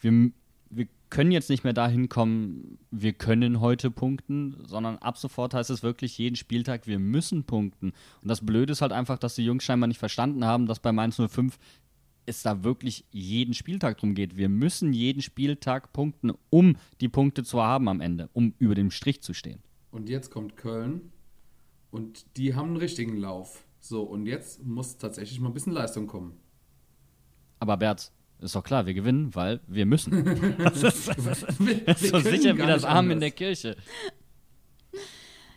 wir, wir können jetzt nicht mehr dahin kommen, wir können heute punkten, sondern ab sofort heißt es wirklich jeden Spieltag, wir müssen punkten. Und das Blöde ist halt einfach, dass die Jungs scheinbar nicht verstanden haben, dass bei Mainz 05 es da wirklich jeden Spieltag drum geht. Wir müssen jeden Spieltag punkten, um die Punkte zu haben am Ende, um über dem Strich zu stehen. Und jetzt kommt Köln und die haben einen richtigen Lauf. So, und jetzt muss tatsächlich mal ein bisschen Leistung kommen. Aber Berz, ist doch klar, wir gewinnen, weil wir müssen. Das ist, das ist, das ist wir so sicher wie das Arm in anders. der Kirche.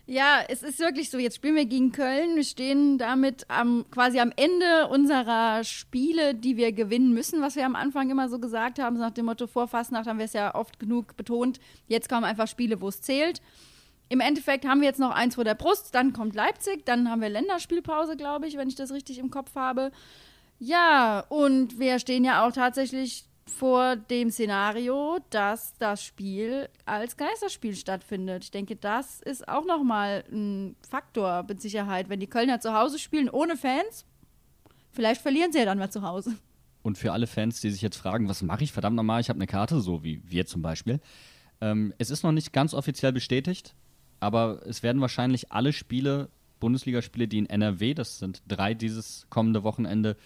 Ja, es ist wirklich so. Jetzt spielen wir gegen Köln. Wir stehen damit am, quasi am Ende unserer Spiele, die wir gewinnen müssen, was wir am Anfang immer so gesagt haben. So nach dem Motto, vor Fastnacht haben wir es ja oft genug betont. Jetzt kommen einfach Spiele, wo es zählt. Im Endeffekt haben wir jetzt noch eins vor der Brust, dann kommt Leipzig, dann haben wir Länderspielpause, glaube ich, wenn ich das richtig im Kopf habe. Ja, und wir stehen ja auch tatsächlich vor dem Szenario, dass das Spiel als Geisterspiel stattfindet. Ich denke, das ist auch nochmal ein Faktor mit Sicherheit. Wenn die Kölner zu Hause spielen ohne Fans, vielleicht verlieren sie ja dann mal zu Hause. Und für alle Fans, die sich jetzt fragen, was mache ich verdammt nochmal, ich habe eine Karte, so wie wir zum Beispiel. Ähm, es ist noch nicht ganz offiziell bestätigt, aber es werden wahrscheinlich alle Spiele, Bundesligaspiele, die in NRW, das sind drei dieses kommende Wochenende,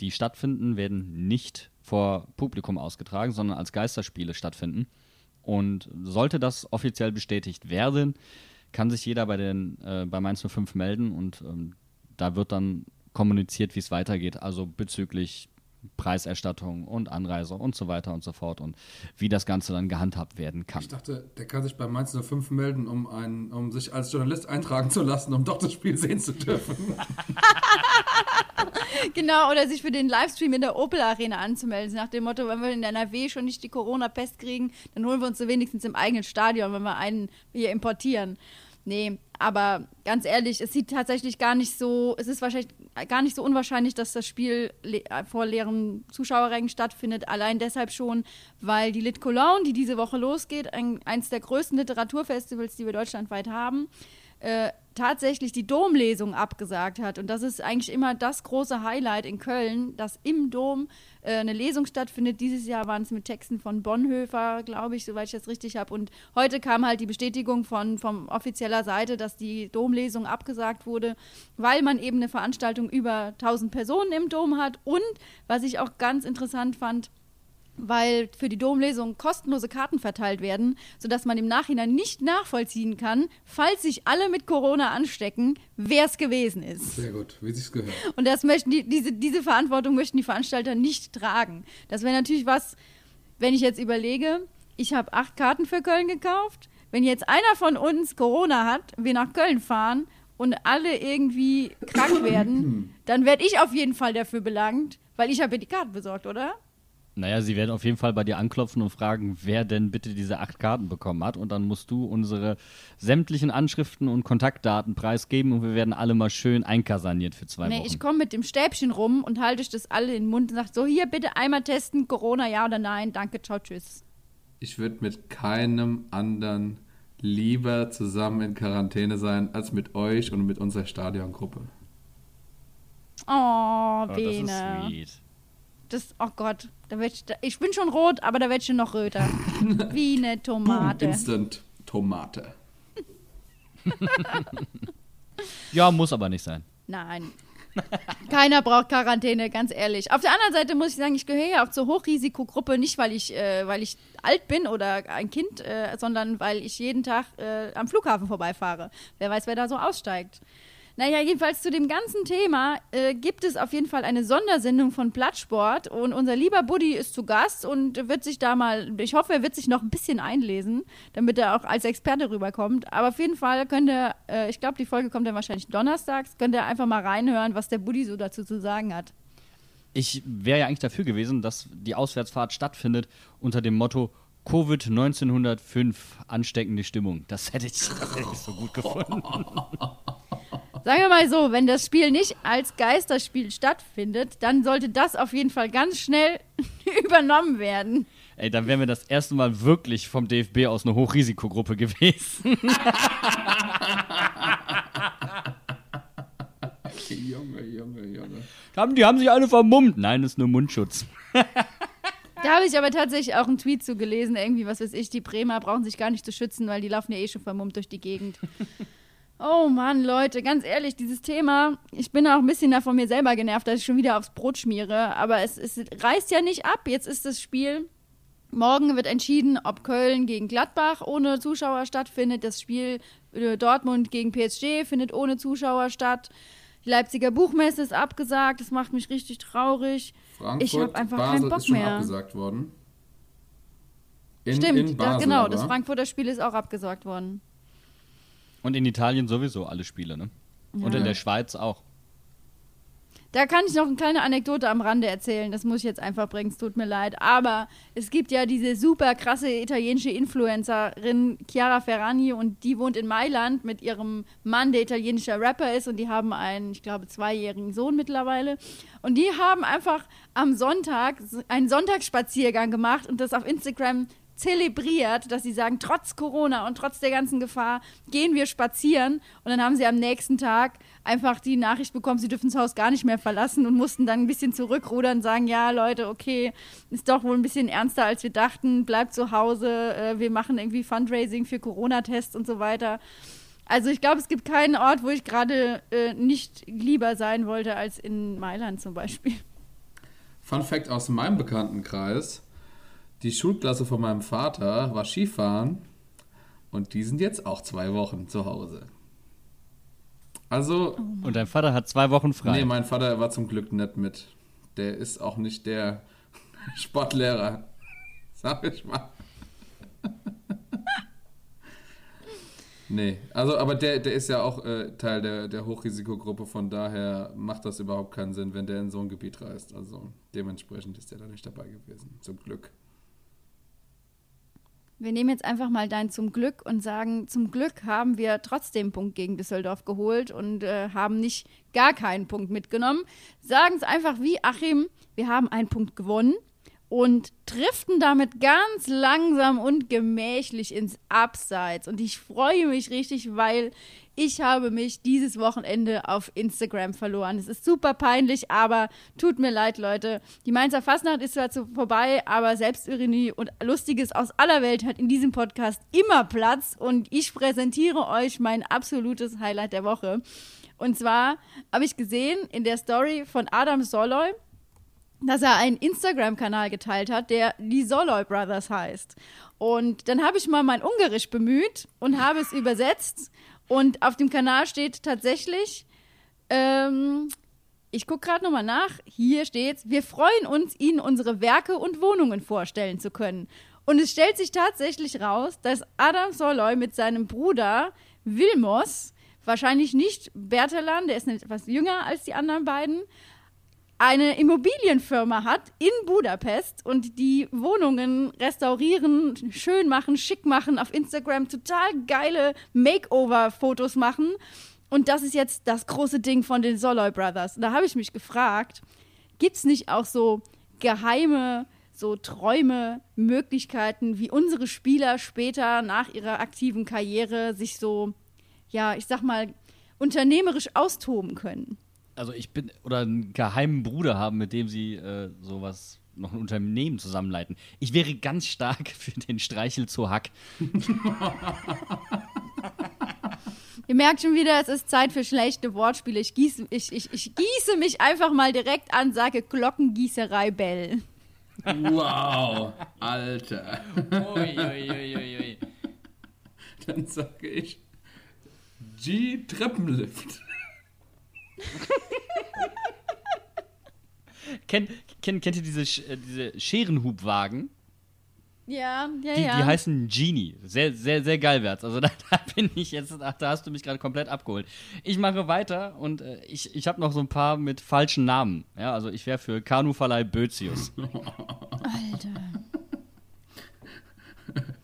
die stattfinden, werden nicht vor Publikum ausgetragen, sondern als Geisterspiele stattfinden. Und sollte das offiziell bestätigt werden, kann sich jeder bei, den, äh, bei Mainz 05 melden und ähm, da wird dann kommuniziert, wie es weitergeht. Also bezüglich Preiserstattung und Anreise und so weiter und so fort und wie das Ganze dann gehandhabt werden kann. Ich dachte, der kann sich bei Mainz 05 melden, um, ein, um sich als Journalist eintragen zu lassen, um doch das Spiel sehen zu dürfen. genau, oder sich für den Livestream in der Opel Arena anzumelden. Nach dem Motto, wenn wir in der NRW schon nicht die Corona-Pest kriegen, dann holen wir uns so wenigstens im eigenen Stadion, wenn wir einen hier importieren. Nee, aber ganz ehrlich, es sieht tatsächlich gar nicht so, es ist wahrscheinlich gar nicht so unwahrscheinlich, dass das Spiel le vor leeren Zuschauerrängen stattfindet. Allein deshalb schon, weil die Lit Cologne, die diese Woche losgeht, ein, eins der größten Literaturfestivals, die wir deutschlandweit haben, äh, tatsächlich die Domlesung abgesagt hat. Und das ist eigentlich immer das große Highlight in Köln, dass im Dom äh, eine Lesung stattfindet. Dieses Jahr waren es mit Texten von Bonhoeffer, glaube ich, soweit ich das richtig habe. Und heute kam halt die Bestätigung von vom offizieller Seite, dass die Domlesung abgesagt wurde, weil man eben eine Veranstaltung über 1000 Personen im Dom hat. Und was ich auch ganz interessant fand, weil für die Domlesung kostenlose Karten verteilt werden, sodass man im Nachhinein nicht nachvollziehen kann, falls sich alle mit Corona anstecken, wer es gewesen ist. Sehr gut, wie sich's gehört. Und das möchten die, diese, diese Verantwortung möchten die Veranstalter nicht tragen. Das wäre natürlich was, wenn ich jetzt überlege, ich habe acht Karten für Köln gekauft. Wenn jetzt einer von uns Corona hat, wir nach Köln fahren und alle irgendwie krank werden, dann werde ich auf jeden Fall dafür belangt, weil ich habe ja die Karten besorgt, oder? Naja, sie werden auf jeden Fall bei dir anklopfen und fragen, wer denn bitte diese acht Karten bekommen hat. Und dann musst du unsere sämtlichen Anschriften und Kontaktdaten preisgeben und wir werden alle mal schön einkasaniert für zwei Nee, Wochen. ich komme mit dem Stäbchen rum und halte euch das alle in den Mund und sage so, hier bitte einmal testen, Corona ja oder nein, danke, ciao, tschüss. Ich würde mit keinem anderen lieber zusammen in Quarantäne sein, als mit euch und mit unserer Stadiongruppe. Oh, oh, das Bene. ist sweet. Das, oh Gott, da werd ich, da, ich bin schon rot, aber da werd ich noch röter. Wie eine Tomate. Instant Tomate. Ja, muss aber nicht sein. Nein. Keiner braucht Quarantäne, ganz ehrlich. Auf der anderen Seite muss ich sagen, ich gehöre ja auch zur Hochrisikogruppe, nicht weil ich, äh, weil ich alt bin oder ein Kind, äh, sondern weil ich jeden Tag äh, am Flughafen vorbeifahre. Wer weiß, wer da so aussteigt. Naja, jedenfalls zu dem ganzen Thema äh, gibt es auf jeden Fall eine Sondersendung von Plattsport und unser lieber Buddy ist zu Gast und wird sich da mal, ich hoffe, er wird sich noch ein bisschen einlesen, damit er auch als Experte rüberkommt. Aber auf jeden Fall könnt ihr, äh, ich glaube, die Folge kommt dann wahrscheinlich donnerstags, könnt ihr einfach mal reinhören, was der Buddy so dazu zu sagen hat. Ich wäre ja eigentlich dafür gewesen, dass die Auswärtsfahrt stattfindet unter dem Motto Covid 1905 ansteckende Stimmung. Das hätte ich, das hätte ich so gut gefunden. Sagen wir mal so, wenn das Spiel nicht als Geisterspiel stattfindet, dann sollte das auf jeden Fall ganz schnell übernommen werden. Ey, dann wären wir das erste Mal wirklich vom DFB aus eine Hochrisikogruppe gewesen. Junge, Junge, Junge. Haben, die haben sich alle vermummt. Nein, das ist nur Mundschutz. Da habe ich aber tatsächlich auch einen Tweet zu gelesen, irgendwie, was weiß ich, die Bremer brauchen sich gar nicht zu schützen, weil die laufen ja eh schon vermummt durch die Gegend. Oh Mann, Leute, ganz ehrlich, dieses Thema, ich bin auch ein bisschen da von mir selber genervt, dass ich schon wieder aufs Brot schmiere, aber es, es reißt ja nicht ab. Jetzt ist das Spiel. Morgen wird entschieden, ob Köln gegen Gladbach ohne Zuschauer stattfindet. Das Spiel äh, Dortmund gegen PSG findet ohne Zuschauer statt. Die Leipziger Buchmesse ist abgesagt, das macht mich richtig traurig. Frankfurt, Ich hab einfach Basel keinen Bock ist schon mehr. abgesagt worden. In, Stimmt, in Basel genau, aber. das Frankfurter Spiel ist auch abgesagt worden. Und in Italien sowieso alle Spiele, ne? Und in der Schweiz auch. Da kann ich noch eine kleine Anekdote am Rande erzählen. Das muss ich jetzt einfach bringen. Es tut mir leid. Aber es gibt ja diese super krasse italienische Influencerin Chiara Ferrani und die wohnt in Mailand mit ihrem Mann, der italienischer Rapper ist. Und die haben einen, ich glaube, zweijährigen Sohn mittlerweile. Und die haben einfach am Sonntag einen Sonntagsspaziergang gemacht und das auf Instagram zelebriert, dass sie sagen, trotz Corona und trotz der ganzen Gefahr gehen wir spazieren. Und dann haben sie am nächsten Tag einfach die Nachricht bekommen, sie dürfen das Haus gar nicht mehr verlassen und mussten dann ein bisschen zurückrudern und sagen, ja Leute, okay, ist doch wohl ein bisschen ernster, als wir dachten, bleibt zu Hause, äh, wir machen irgendwie Fundraising für Corona-Tests und so weiter. Also ich glaube, es gibt keinen Ort, wo ich gerade äh, nicht lieber sein wollte als in Mailand zum Beispiel. Fun Fact aus meinem Bekanntenkreis die Schulklasse von meinem Vater war Skifahren und die sind jetzt auch zwei Wochen zu Hause. Also. Und dein Vater hat zwei Wochen frei. Nee, mein Vater war zum Glück nicht mit. Der ist auch nicht der Sportlehrer. Sag ich mal. nee, also, aber der, der ist ja auch äh, Teil der, der Hochrisikogruppe, von daher macht das überhaupt keinen Sinn, wenn der in so ein Gebiet reist. Also dementsprechend ist der da nicht dabei gewesen. Zum Glück. Wir nehmen jetzt einfach mal dein zum Glück und sagen, zum Glück haben wir trotzdem Punkt gegen Düsseldorf geholt und äh, haben nicht gar keinen Punkt mitgenommen. Sagen es einfach wie Achim, wir haben einen Punkt gewonnen und driften damit ganz langsam und gemächlich ins Abseits. Und ich freue mich richtig, weil ich habe mich dieses Wochenende auf Instagram verloren. Es ist super peinlich, aber tut mir leid, Leute. Die Mainzer Fastnacht ist zwar vorbei, aber Selbstironie und Lustiges aus aller Welt hat in diesem Podcast immer Platz. Und ich präsentiere euch mein absolutes Highlight der Woche. Und zwar habe ich gesehen in der Story von Adam Soloy, dass er einen Instagram-Kanal geteilt hat, der die Soloy Brothers heißt. Und dann habe ich mal mein Ungarisch bemüht und habe es übersetzt. Und auf dem Kanal steht tatsächlich, ähm, ich gucke gerade nochmal nach, hier steht's, wir freuen uns, Ihnen unsere Werke und Wohnungen vorstellen zu können. Und es stellt sich tatsächlich raus, dass Adam Soloy mit seinem Bruder Vilmos, wahrscheinlich nicht Bertalan, der ist etwas jünger als die anderen beiden, eine Immobilienfirma hat in Budapest und die Wohnungen restaurieren, schön machen, schick machen, auf Instagram total geile Makeover-Fotos machen. Und das ist jetzt das große Ding von den Soloy Brothers. Und da habe ich mich gefragt, gibt es nicht auch so geheime, so Träume, Möglichkeiten, wie unsere Spieler später nach ihrer aktiven Karriere sich so, ja, ich sag mal, unternehmerisch austoben können? Also ich bin, oder einen geheimen Bruder haben, mit dem sie äh, sowas, noch ein Unternehmen zusammenleiten. Ich wäre ganz stark für den Streichel zu Hack. Ihr merkt schon wieder, es ist Zeit für schlechte Wortspiele. Ich gieße, ich, ich, ich gieße mich einfach mal direkt an, sage Glockengießerei Bell. Wow, Alter. Ui, ui, ui, ui. Dann sage ich G-Treppenlift. kennt, kennt, kennt ihr diese, äh, diese Scherenhubwagen? Ja, ja, Die, ja. die heißen Genie. Sehr, sehr, sehr geil wär's. Also da, da bin ich jetzt, ach, da hast du mich gerade komplett abgeholt. Ich mache weiter und äh, ich, ich habe noch so ein paar mit falschen Namen. Ja, also ich wäre für Kanuverleih Bözius. Alter.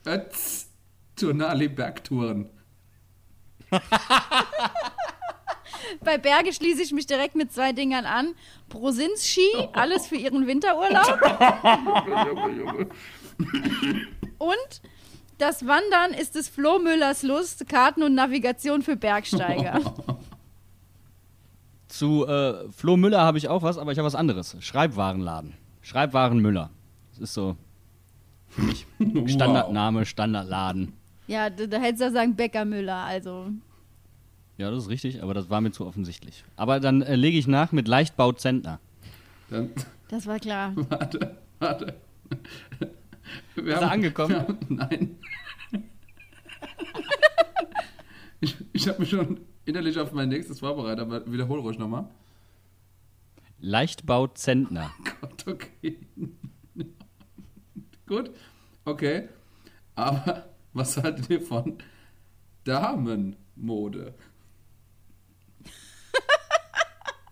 Ötz Turnali Bergtouren. Bei Berge schließe ich mich direkt mit zwei Dingern an. Prosins-Ski, alles für ihren Winterurlaub. Und das Wandern ist des Flo Müllers Lust, Karten und Navigation für Bergsteiger. Zu äh, Flo Müller habe ich auch was, aber ich habe was anderes. Schreibwarenladen. Schreibwaren Müller. Das ist so für mich Standardname, Standardladen. Ja, da, da hättest du ja sagen Bäcker Müller, also. Ja, das ist richtig, aber das war mir zu offensichtlich. Aber dann äh, lege ich nach mit Leichtbau Zentner. Dann, Das war klar. warte, warte. Wir Ist er angekommen? wir haben- nein. ich ich habe mich schon innerlich auf mein nächstes vorbereitet, aber wiederhol ruhig nochmal. Leichtbau Zentner. Gott, okay. Gut, okay. Aber was haltet ihr von Damenmode?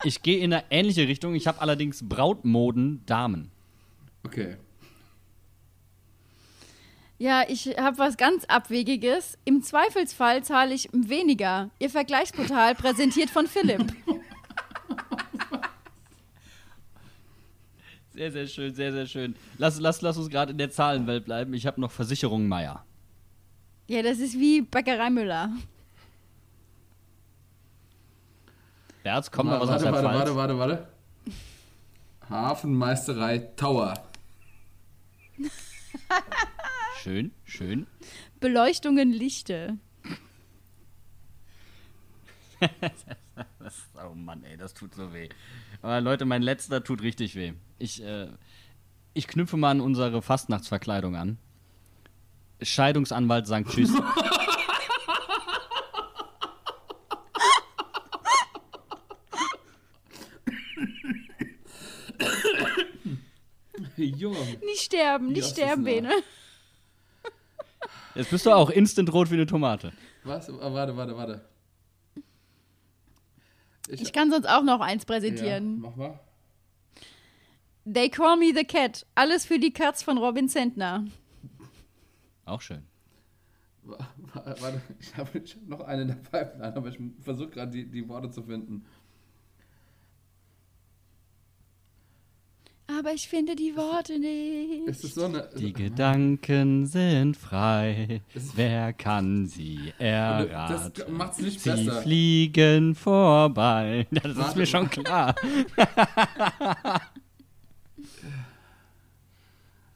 Ich gehe in eine ähnliche Richtung. Ich habe allerdings Brautmoden Damen. Okay. Ja, ich habe was ganz Abwegiges. Im Zweifelsfall zahle ich weniger. Ihr Vergleichsportal präsentiert von Philipp. Sehr, sehr schön, sehr, sehr schön. Lass, lass, lass uns gerade in der Zahlenwelt bleiben. Ich habe noch Versicherung Meier. Ja, das ist wie Bäckerei Müller. Berz, kommt noch was aus warte, der warte, warte, warte, warte. Hafenmeisterei Tower. Schön, schön. Beleuchtungen Lichte. Das, oh Mann, ey, das tut so weh. Aber Leute, mein letzter tut richtig weh. Ich, äh, ich knüpfe mal an unsere Fastnachtsverkleidung an. Scheidungsanwalt sagt Tschüss. Junge. Nicht sterben, nicht Ja, sterben. Bene. Jetzt bist du auch instant rot wie eine Tomate. Was? Ah, Warte, warte, warte. Ich kann sonst auch noch eins ja, präsentieren. mach mal. They Call Me the Cat. Alles für die Katz von Robin Zentner. Auch schön. Wa- wa- Warte, ich habe ich hab noch eine in der Pipeline, aber ich versuche gerade die, die Worte zu finden. Aber ich finde die Worte nicht. Ist es so eine. Die Gedanken sind frei. Das- Wer kann sie das erraten? macht's nicht Sie besser. fliegen vorbei. Das ist Warte. mir schon klar.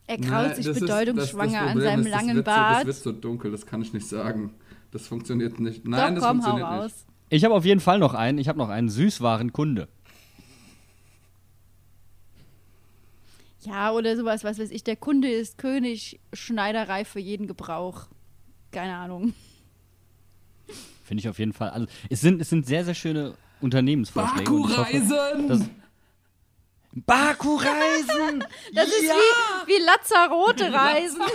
Er Nein, kraut sich das ist- bedeutungsschwanger das- das an seinem ist, das langen wird so, Bart. Das wird so dunkel, das kann ich nicht sagen. Das funktioniert nicht. Nein, Doch, das komm, hau funktioniert raus. nicht. Ich habe auf jeden Fall noch einen. Ich habe noch einen Süßwarenkunde. Ja, oder sowas, was weiß ich. Der Kunde ist König, Schneiderei für jeden Gebrauch. Keine Ahnung. Finde ich auf jeden Fall. Also, es sind, es sind sehr, sehr schöne Unternehmensvorschläge. Baku-Reisen! Baku-Reisen! Das ist wie, wie Lazzarote Reisen.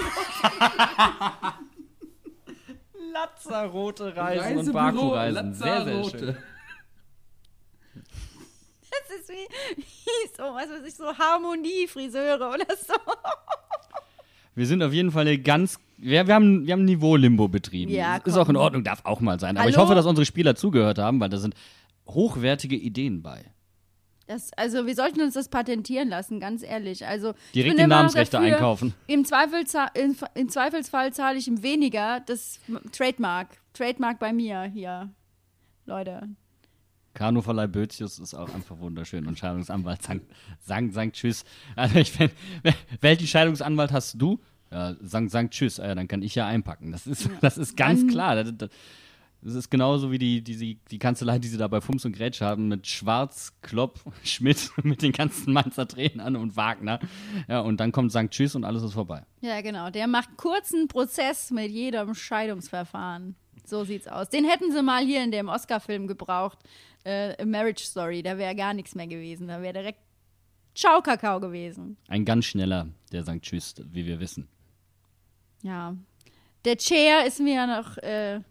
Lazzarote Reisen und Baku-Reisen. Sehr, sehr schön. Das ist wie, wie so, was weiß ich, so Harmonie-Friseure oder so. Wir sind auf jeden Fall eine ganz. Wir, wir haben, wir haben Niveau-Limbo betrieben. Ja, ist auch in Ordnung, darf auch mal sein. Aber ich Hallo? hoffe, dass unsere Spieler zugehört haben, weil da sind hochwertige Ideen bei. Das, also wir sollten uns das patentieren lassen, ganz ehrlich. Also ich Direkt die Namensrechte dafür, einkaufen. Im, Zweifelsza- im, Im Zweifelsfall zahle ich ihm weniger. Das Trademark. Trademark bei mir hier. Leute. Kanuverleih Bötius ist auch einfach wunderschön und Scheidungsanwalt Sankt, Sankt, Sankt Tschüss. Also ich bin, welchen Scheidungsanwalt hast du? Ja, Sankt, Sankt Tschüss. Ah Ja, dann kann ich ja einpacken. Das ist, das ist ganz klar. Das, das, ist genauso wie die, die, die, die Kanzlei, die sie da bei Fums und Grätsch haben, mit Schwarz, Klopp, Schmidt, mit den ganzen Mainzer Trainern und Wagner. Ja, und dann kommt Sankt Tschüss und alles ist vorbei. Ja, genau. Der macht kurzen Prozess mit jedem Scheidungsverfahren. So sieht's aus. Den hätten sie mal hier in dem Oscar-Film gebraucht. Äh, A Marriage Story. Da wäre gar nichts mehr gewesen. Da wäre direkt Ciao Kakao gewesen. Ein ganz schneller, der Sankt Tschüss, wie wir wissen. Ja. Der Chair ist mir ja noch äh,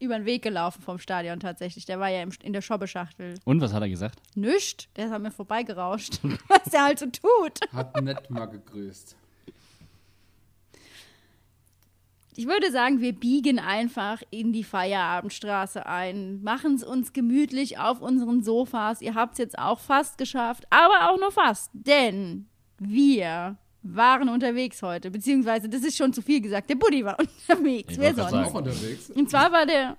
über den Weg gelaufen vom Stadion tatsächlich. Der war ja im, in der Schobbeschachtel. Und was hat er gesagt? Nischt. Der ist an mir vorbeigerauscht. Was der halt so tut. Hat nett mal gegrüßt. Ich würde sagen, wir biegen einfach in die Feierabendstraße ein, machen es uns gemütlich auf unseren Sofas. Ihr habt es jetzt auch fast geschafft, aber auch nur fast, denn wir waren unterwegs heute, beziehungsweise das ist schon zu viel gesagt. Der Buddy war unterwegs. Ich Wer sonst? sagen. Auch unterwegs. Und zwar war der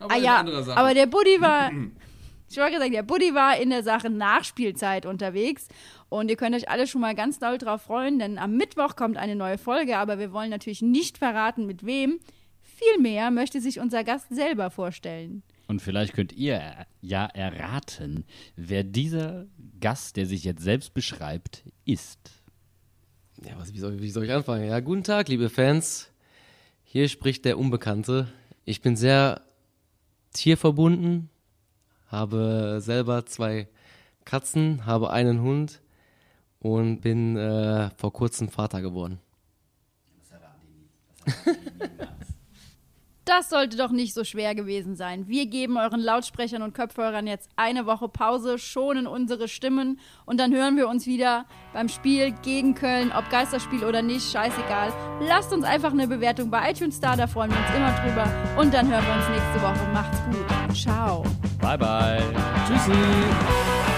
Aber Ah ja, aber der Buddy war, ich wollte gesagt, der Buddy war in der Sache Nachspielzeit unterwegs und ihr könnt euch alle schon mal ganz doll drauf freuen, denn am Mittwoch kommt eine neue Folge, aber wir wollen natürlich nicht verraten, mit wem. Vielmehr möchte sich unser Gast selber vorstellen. Und vielleicht könnt ihr ja erraten, wer dieser Gast, der sich jetzt selbst beschreibt, ist. Ja, was, wie, soll, wie soll ich anfangen? Ja, guten Tag, liebe Fans. Hier spricht der Unbekannte. Ich bin sehr tierverbunden, habe selber zwei Katzen, habe einen Hund und bin äh, vor kurzem Vater geworden. Das sollte doch nicht so schwer gewesen sein. Wir geben euren Lautsprechern und Kopfhörern jetzt eine Woche Pause, schonen unsere Stimmen und dann hören wir uns wieder beim Spiel gegen Köln, ob Geisterspiel oder nicht, scheißegal. Lasst uns einfach eine Bewertung bei iTunes da, da freuen wir uns immer drüber. Und dann hören wir uns nächste Woche. Macht's gut. Ciao. Bye, bye. Tschüssi.